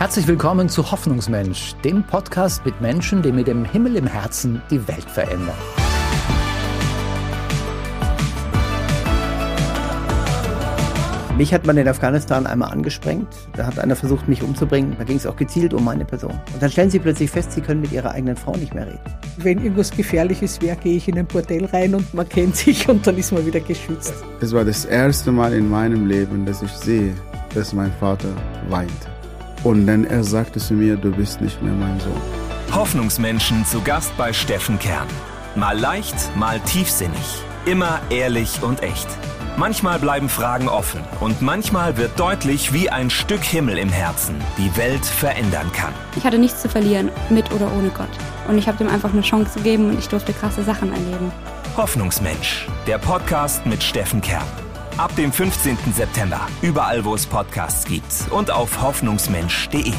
Herzlich willkommen zu Hoffnungsmensch, dem Podcast mit Menschen, die mit dem Himmel im Herzen die Welt verändern. Mich hat man in Afghanistan einmal angesprengt. Da hat einer versucht, mich umzubringen. Da ging es auch gezielt um meine Person. Und dann stellen sie plötzlich fest, sie können mit ihrer eigenen Frau nicht mehr reden. Wenn irgendwas Gefährliches wäre, gehe ich in ein Bordell rein und man kennt sich und dann ist man wieder geschützt. Es war das erste Mal in meinem Leben, dass ich sehe, dass mein Vater weint. Und dann er sagte zu mir, du bist nicht mehr mein Sohn. Hoffnungsmenschen zu Gast bei Steffen Kern. Mal leicht, mal tiefsinnig. Immer ehrlich und echt. Manchmal bleiben Fragen offen und manchmal wird deutlich, wie ein Stück Himmel im Herzen die Welt verändern kann. Ich hatte nichts zu verlieren, mit oder ohne Gott. Und ich habe dem einfach eine Chance gegeben und ich durfte krasse Sachen erleben. Hoffnungsmensch, der Podcast mit Steffen Kern. Ab dem 15. September, überall wo es Podcasts gibt und auf hoffnungsmensch.de.